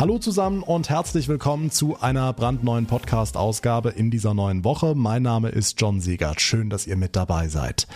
Hallo zusammen und herzlich willkommen zu einer brandneuen Podcast-Ausgabe in dieser neuen Woche. Mein Name ist John Segert. Schön, dass ihr mit dabei seid.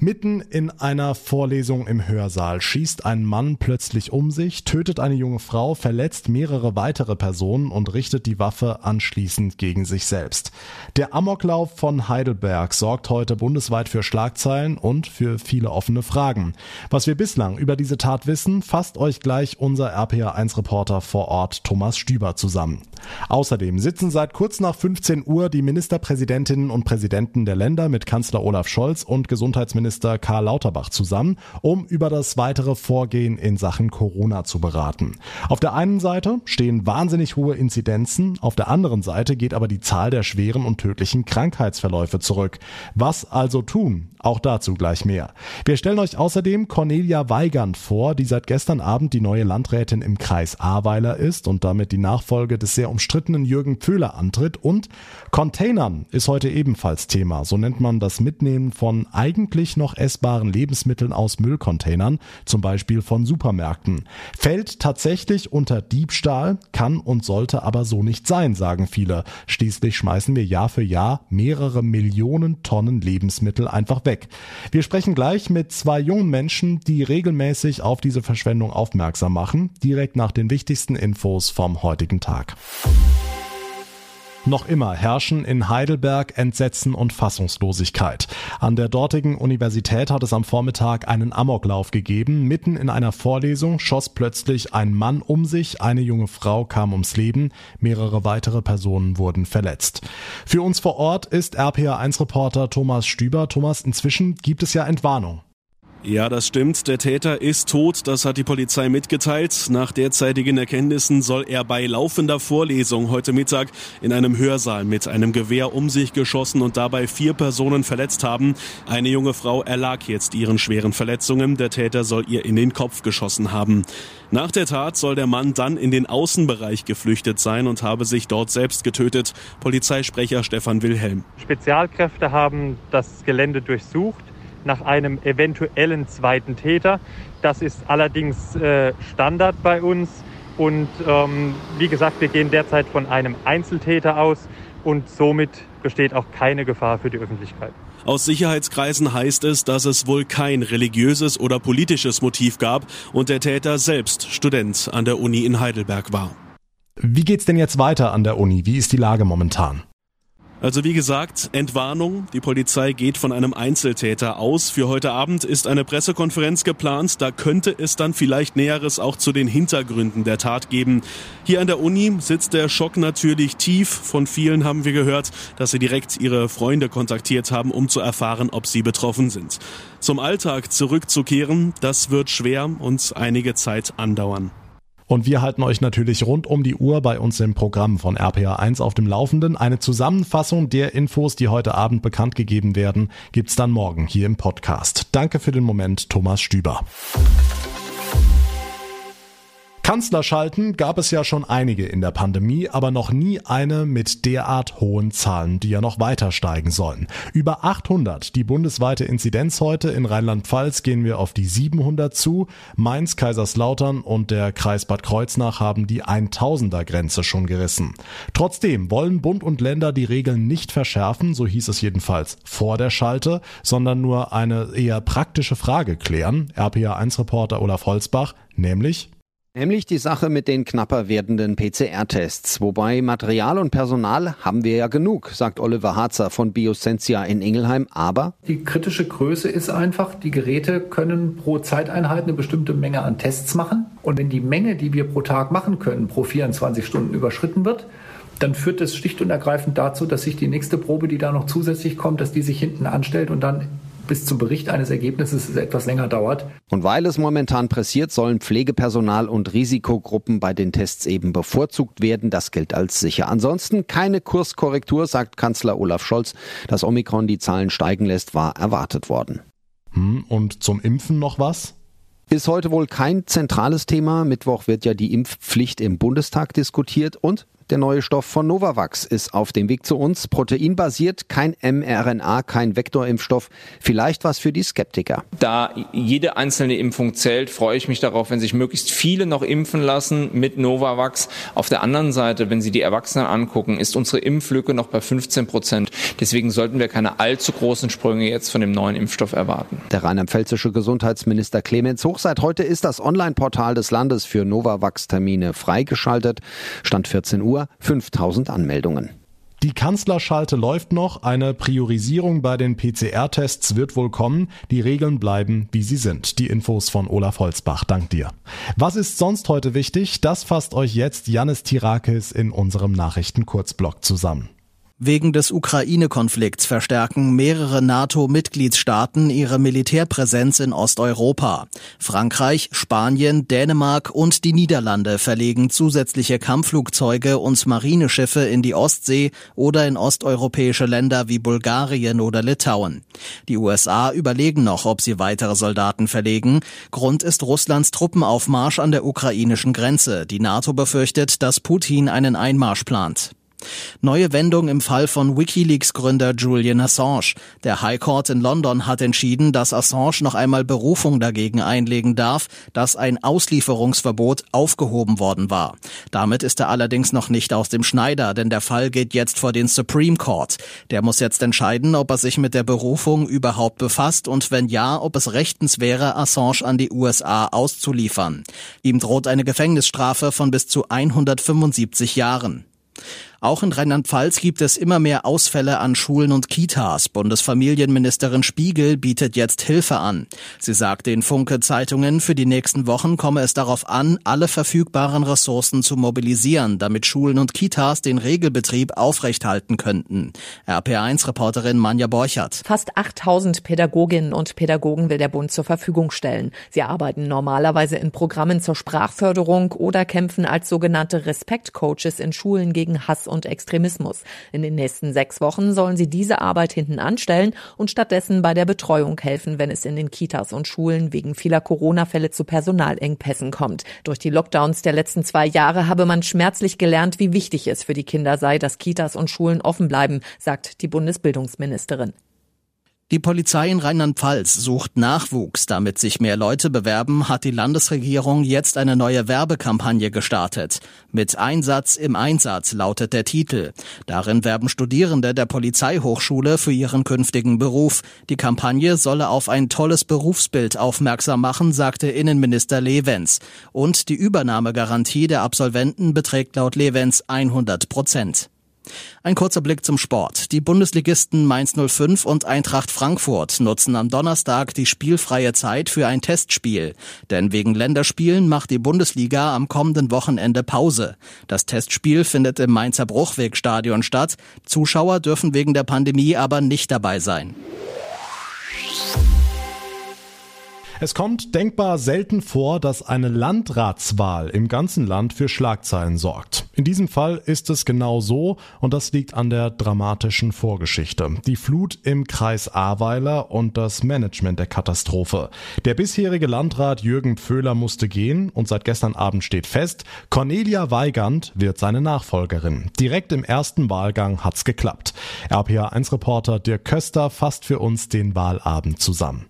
Mitten in einer Vorlesung im Hörsaal schießt ein Mann plötzlich um sich, tötet eine junge Frau, verletzt mehrere weitere Personen und richtet die Waffe anschließend gegen sich selbst. Der Amoklauf von Heidelberg sorgt heute bundesweit für Schlagzeilen und für viele offene Fragen. Was wir bislang über diese Tat wissen, fasst euch gleich unser RPA1-Reporter vor Ort Ort Thomas Stüber zusammen. Außerdem sitzen seit kurz nach 15 Uhr die Ministerpräsidentinnen und Präsidenten der Länder mit Kanzler Olaf Scholz und Gesundheitsminister Karl Lauterbach zusammen, um über das weitere Vorgehen in Sachen Corona zu beraten. Auf der einen Seite stehen wahnsinnig hohe Inzidenzen, auf der anderen Seite geht aber die Zahl der schweren und tödlichen Krankheitsverläufe zurück. Was also tun? Auch dazu gleich mehr. Wir stellen euch außerdem Cornelia Weigand vor, die seit gestern Abend die neue Landrätin im Kreis Ahrweiler ist und damit die Nachfolge des sehr umstrittenen Jürgen Pföhler antritt. Und Containern ist heute ebenfalls Thema. So nennt man das Mitnehmen von eigentlich noch essbaren Lebensmitteln aus Müllcontainern, zum Beispiel von Supermärkten. Fällt tatsächlich unter Diebstahl, kann und sollte aber so nicht sein, sagen viele. Schließlich schmeißen wir Jahr für Jahr mehrere Millionen Tonnen Lebensmittel einfach weg weg. Wir sprechen gleich mit zwei jungen Menschen, die regelmäßig auf diese Verschwendung aufmerksam machen, direkt nach den wichtigsten Infos vom heutigen Tag. Noch immer herrschen in Heidelberg Entsetzen und Fassungslosigkeit. An der dortigen Universität hat es am Vormittag einen Amoklauf gegeben. Mitten in einer Vorlesung schoss plötzlich ein Mann um sich, eine junge Frau kam ums Leben, mehrere weitere Personen wurden verletzt. Für uns vor Ort ist RPA1-Reporter Thomas Stüber. Thomas, inzwischen gibt es ja Entwarnung. Ja, das stimmt. Der Täter ist tot. Das hat die Polizei mitgeteilt. Nach derzeitigen Erkenntnissen soll er bei laufender Vorlesung heute Mittag in einem Hörsaal mit einem Gewehr um sich geschossen und dabei vier Personen verletzt haben. Eine junge Frau erlag jetzt ihren schweren Verletzungen. Der Täter soll ihr in den Kopf geschossen haben. Nach der Tat soll der Mann dann in den Außenbereich geflüchtet sein und habe sich dort selbst getötet. Polizeisprecher Stefan Wilhelm. Spezialkräfte haben das Gelände durchsucht nach einem eventuellen zweiten Täter. Das ist allerdings äh, Standard bei uns. Und ähm, wie gesagt, wir gehen derzeit von einem Einzeltäter aus und somit besteht auch keine Gefahr für die Öffentlichkeit. Aus Sicherheitskreisen heißt es, dass es wohl kein religiöses oder politisches Motiv gab und der Täter selbst Student an der Uni in Heidelberg war. Wie geht's denn jetzt weiter an der Uni? Wie ist die Lage momentan? Also wie gesagt, Entwarnung. Die Polizei geht von einem Einzeltäter aus. Für heute Abend ist eine Pressekonferenz geplant. Da könnte es dann vielleicht Näheres auch zu den Hintergründen der Tat geben. Hier an der Uni sitzt der Schock natürlich tief. Von vielen haben wir gehört, dass sie direkt ihre Freunde kontaktiert haben, um zu erfahren, ob sie betroffen sind. Zum Alltag zurückzukehren, das wird schwer und einige Zeit andauern. Und wir halten euch natürlich rund um die Uhr bei uns im Programm von RPA1 auf dem Laufenden. Eine Zusammenfassung der Infos, die heute Abend bekannt gegeben werden, gibt's dann morgen hier im Podcast. Danke für den Moment, Thomas Stüber. Kanzlerschalten gab es ja schon einige in der Pandemie, aber noch nie eine mit derart hohen Zahlen, die ja noch weiter steigen sollen. Über 800 die bundesweite Inzidenz heute. In Rheinland-Pfalz gehen wir auf die 700 zu. Mainz, Kaiserslautern und der Kreis Bad Kreuznach haben die 1000er Grenze schon gerissen. Trotzdem wollen Bund und Länder die Regeln nicht verschärfen, so hieß es jedenfalls vor der Schalte, sondern nur eine eher praktische Frage klären. RPA1-Reporter Olaf Holzbach, nämlich Nämlich die Sache mit den knapper werdenden PCR-Tests. Wobei Material und Personal haben wir ja genug, sagt Oliver Harzer von Biosensia in Ingelheim. Aber die kritische Größe ist einfach, die Geräte können pro Zeiteinheit eine bestimmte Menge an Tests machen. Und wenn die Menge, die wir pro Tag machen können, pro 24 Stunden überschritten wird, dann führt das schlicht und ergreifend dazu, dass sich die nächste Probe, die da noch zusätzlich kommt, dass die sich hinten anstellt und dann bis zum Bericht eines Ergebnisses etwas länger dauert. Und weil es momentan pressiert, sollen Pflegepersonal und Risikogruppen bei den Tests eben bevorzugt werden. Das gilt als sicher. Ansonsten keine Kurskorrektur, sagt Kanzler Olaf Scholz. Dass Omikron die Zahlen steigen lässt, war erwartet worden. Hm, und zum Impfen noch was? Ist heute wohl kein zentrales Thema. Mittwoch wird ja die Impfpflicht im Bundestag diskutiert und Der neue Stoff von Novavax ist auf dem Weg zu uns. Proteinbasiert, kein mRNA, kein Vektorimpfstoff. Vielleicht was für die Skeptiker. Da jede einzelne Impfung zählt, freue ich mich darauf, wenn sich möglichst viele noch impfen lassen mit Novavax. Auf der anderen Seite, wenn Sie die Erwachsenen angucken, ist unsere Impflücke noch bei 15 Prozent. Deswegen sollten wir keine allzu großen Sprünge jetzt von dem neuen Impfstoff erwarten. Der rheinland-pfälzische Gesundheitsminister Clemens Hoch seit heute ist das Online-Portal des Landes für Novavax-Termine freigeschaltet. Stand 14 Uhr. 5000 Anmeldungen. Die Kanzlerschalte läuft noch, eine Priorisierung bei den PCR-Tests wird wohl kommen, die Regeln bleiben, wie sie sind. Die Infos von Olaf Holzbach, dank dir. Was ist sonst heute wichtig? Das fasst euch jetzt Janis Tirakis in unserem Nachrichtenkurzblock zusammen. Wegen des Ukraine-Konflikts verstärken mehrere NATO-Mitgliedstaaten ihre Militärpräsenz in Osteuropa. Frankreich, Spanien, Dänemark und die Niederlande verlegen zusätzliche Kampfflugzeuge und Marineschiffe in die Ostsee oder in osteuropäische Länder wie Bulgarien oder Litauen. Die USA überlegen noch, ob sie weitere Soldaten verlegen. Grund ist Russlands Truppenaufmarsch an der ukrainischen Grenze. Die NATO befürchtet, dass Putin einen Einmarsch plant. Neue Wendung im Fall von Wikileaks-Gründer Julian Assange. Der High Court in London hat entschieden, dass Assange noch einmal Berufung dagegen einlegen darf, dass ein Auslieferungsverbot aufgehoben worden war. Damit ist er allerdings noch nicht aus dem Schneider, denn der Fall geht jetzt vor den Supreme Court. Der muss jetzt entscheiden, ob er sich mit der Berufung überhaupt befasst und wenn ja, ob es rechtens wäre, Assange an die USA auszuliefern. Ihm droht eine Gefängnisstrafe von bis zu 175 Jahren. Auch in Rheinland-Pfalz gibt es immer mehr Ausfälle an Schulen und Kitas. Bundesfamilienministerin Spiegel bietet jetzt Hilfe an. Sie sagt den Funke Zeitungen, für die nächsten Wochen komme es darauf an, alle verfügbaren Ressourcen zu mobilisieren, damit Schulen und Kitas den Regelbetrieb aufrechthalten könnten. RPA1-Reporterin Manja Borchert. Fast 8000 Pädagoginnen und Pädagogen will der Bund zur Verfügung stellen. Sie arbeiten normalerweise in Programmen zur Sprachförderung oder kämpfen als sogenannte Respektcoaches in Schulen gegen Hass und Extremismus. In den nächsten sechs Wochen sollen sie diese Arbeit hinten anstellen und stattdessen bei der Betreuung helfen, wenn es in den Kitas und Schulen wegen vieler Corona-Fälle zu Personalengpässen kommt. Durch die Lockdowns der letzten zwei Jahre habe man schmerzlich gelernt, wie wichtig es für die Kinder sei, dass Kitas und Schulen offen bleiben, sagt die Bundesbildungsministerin. Die Polizei in Rheinland-Pfalz sucht Nachwuchs. Damit sich mehr Leute bewerben, hat die Landesregierung jetzt eine neue Werbekampagne gestartet. Mit Einsatz im Einsatz lautet der Titel. Darin werben Studierende der Polizeihochschule für ihren künftigen Beruf. Die Kampagne solle auf ein tolles Berufsbild aufmerksam machen, sagte Innenminister Levens. Und die Übernahmegarantie der Absolventen beträgt laut Levens 100 Prozent. Ein kurzer Blick zum Sport. Die Bundesligisten Mainz 05 und Eintracht Frankfurt nutzen am Donnerstag die spielfreie Zeit für ein Testspiel. Denn wegen Länderspielen macht die Bundesliga am kommenden Wochenende Pause. Das Testspiel findet im Mainzer Bruchwegstadion statt. Zuschauer dürfen wegen der Pandemie aber nicht dabei sein. Es kommt denkbar selten vor, dass eine Landratswahl im ganzen Land für Schlagzeilen sorgt. In diesem Fall ist es genau so und das liegt an der dramatischen Vorgeschichte. Die Flut im Kreis Ahrweiler und das Management der Katastrophe. Der bisherige Landrat Jürgen Pföhler musste gehen und seit gestern Abend steht fest, Cornelia Weigand wird seine Nachfolgerin. Direkt im ersten Wahlgang hat's geklappt. RPA1-Reporter Dirk Köster fasst für uns den Wahlabend zusammen.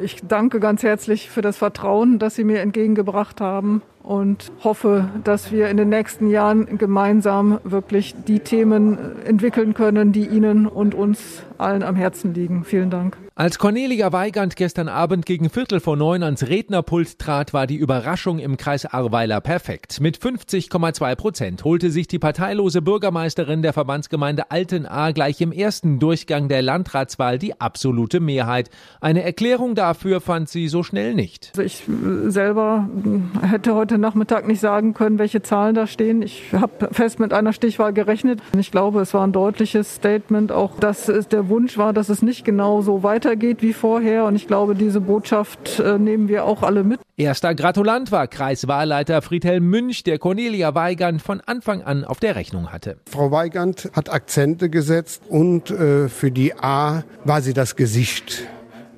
Ich danke ganz herzlich für das Vertrauen, das Sie mir entgegengebracht haben und hoffe, dass wir in den nächsten Jahren gemeinsam wirklich die Themen entwickeln können, die Ihnen und uns allen am Herzen liegen. Vielen Dank. Als Cornelia Weigand gestern Abend gegen Viertel vor neun ans Rednerpult trat, war die Überraschung im Kreis Arweiler perfekt. Mit 50,2 Prozent holte sich die parteilose Bürgermeisterin der Verbandsgemeinde Altenahr gleich im ersten Durchgang der Landratswahl die absolute Mehrheit. Eine Erklärung dafür fand sie so schnell nicht. Also ich selber hätte heute Nachmittag nicht sagen können, welche Zahlen da stehen. Ich habe fest mit einer Stichwahl gerechnet. Ich glaube, es war ein deutliches Statement, auch dass es der Wunsch war, dass es nicht genau so weitergeht wie vorher. Und ich glaube, diese Botschaft äh, nehmen wir auch alle mit. Erster Gratulant war Kreiswahlleiter Friedhelm Münch, der Cornelia Weigand von Anfang an auf der Rechnung hatte. Frau Weigand hat Akzente gesetzt und äh, für die A war sie das Gesicht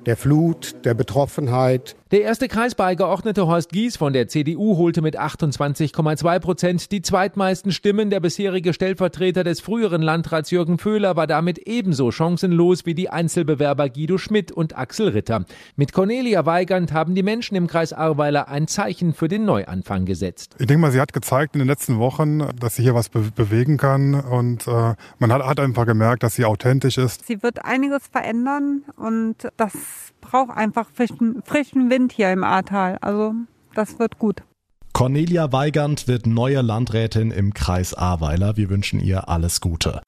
der Flut, der Betroffenheit. Der erste Kreisbeigeordnete Horst Gies von der CDU holte mit 28,2 Prozent die zweitmeisten Stimmen. Der bisherige Stellvertreter des früheren Landrats Jürgen Föhler war damit ebenso chancenlos wie die Einzelbewerber Guido Schmidt und Axel Ritter. Mit Cornelia Weigand haben die Menschen im Kreis Ahrweiler ein Zeichen für den Neuanfang gesetzt. Ich denke mal, sie hat gezeigt in den letzten Wochen, dass sie hier was be bewegen kann und äh, man hat, hat einfach gemerkt, dass sie authentisch ist. Sie wird einiges verändern und das braucht einfach frischen, frischen Wind hier im Ahrtal. Also das wird gut. Cornelia Weigand wird neue Landrätin im Kreis Ahrweiler. Wir wünschen ihr alles Gute.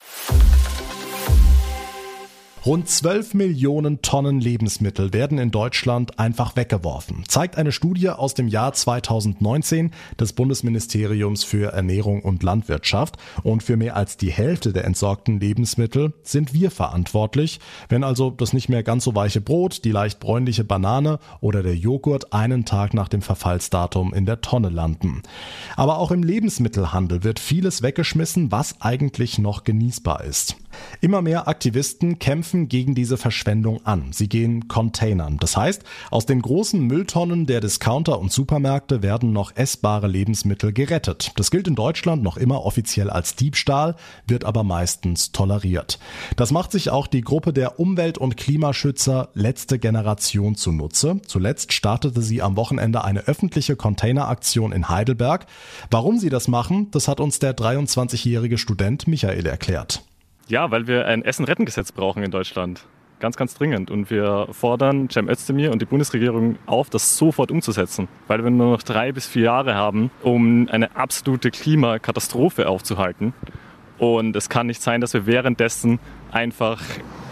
Rund 12 Millionen Tonnen Lebensmittel werden in Deutschland einfach weggeworfen, zeigt eine Studie aus dem Jahr 2019 des Bundesministeriums für Ernährung und Landwirtschaft. Und für mehr als die Hälfte der entsorgten Lebensmittel sind wir verantwortlich. Wenn also das nicht mehr ganz so weiche Brot, die leicht bräunliche Banane oder der Joghurt einen Tag nach dem Verfallsdatum in der Tonne landen. Aber auch im Lebensmittelhandel wird vieles weggeschmissen, was eigentlich noch genießbar ist. Immer mehr Aktivisten kämpfen gegen diese Verschwendung an. Sie gehen Containern. Das heißt, aus den großen Mülltonnen der Discounter und Supermärkte werden noch essbare Lebensmittel gerettet. Das gilt in Deutschland noch immer offiziell als Diebstahl, wird aber meistens toleriert. Das macht sich auch die Gruppe der Umwelt- und Klimaschützer Letzte Generation zunutze. Zuletzt startete sie am Wochenende eine öffentliche Containeraktion in Heidelberg. Warum sie das machen, das hat uns der 23-jährige Student Michael erklärt. Ja, weil wir ein Essen-Retten-Gesetz brauchen in Deutschland. Ganz, ganz dringend. Und wir fordern Cem Özdemir und die Bundesregierung auf, das sofort umzusetzen. Weil wir nur noch drei bis vier Jahre haben, um eine absolute Klimakatastrophe aufzuhalten. Und es kann nicht sein, dass wir währenddessen einfach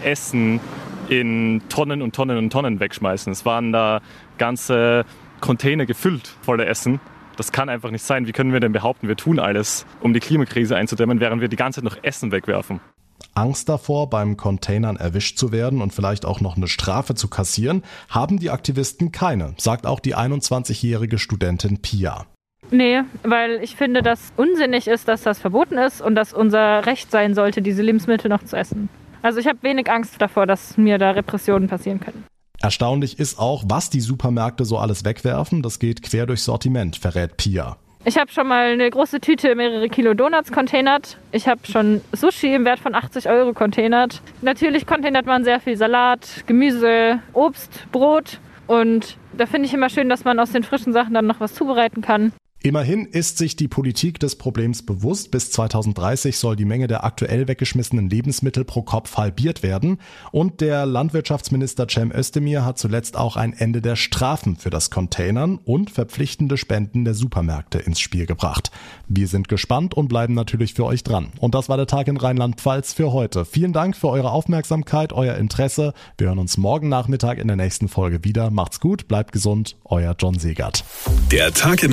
Essen in Tonnen und Tonnen und Tonnen wegschmeißen. Es waren da ganze Container gefüllt voller Essen. Das kann einfach nicht sein. Wie können wir denn behaupten, wir tun alles, um die Klimakrise einzudämmen, während wir die ganze Zeit noch Essen wegwerfen? Angst davor, beim Containern erwischt zu werden und vielleicht auch noch eine Strafe zu kassieren, haben die Aktivisten keine, sagt auch die 21-jährige Studentin Pia. Nee, weil ich finde, dass unsinnig ist, dass das verboten ist und dass unser Recht sein sollte, diese Lebensmittel noch zu essen. Also ich habe wenig Angst davor, dass mir da Repressionen passieren können. Erstaunlich ist auch, was die Supermärkte so alles wegwerfen. Das geht quer durchs Sortiment, verrät Pia. Ich habe schon mal eine große Tüte mehrere Kilo Donuts containert. Ich habe schon Sushi im Wert von 80 Euro containert. Natürlich containert man sehr viel Salat, Gemüse, Obst, Brot. Und da finde ich immer schön, dass man aus den frischen Sachen dann noch was zubereiten kann. Immerhin ist sich die Politik des Problems bewusst. Bis 2030 soll die Menge der aktuell weggeschmissenen Lebensmittel pro Kopf halbiert werden. Und der Landwirtschaftsminister Cem Özdemir hat zuletzt auch ein Ende der Strafen für das Containern und verpflichtende Spenden der Supermärkte ins Spiel gebracht. Wir sind gespannt und bleiben natürlich für euch dran. Und das war der Tag in Rheinland-Pfalz für heute. Vielen Dank für eure Aufmerksamkeit, euer Interesse. Wir hören uns morgen Nachmittag in der nächsten Folge wieder. Macht's gut, bleibt gesund. Euer John Segert. Der Tag in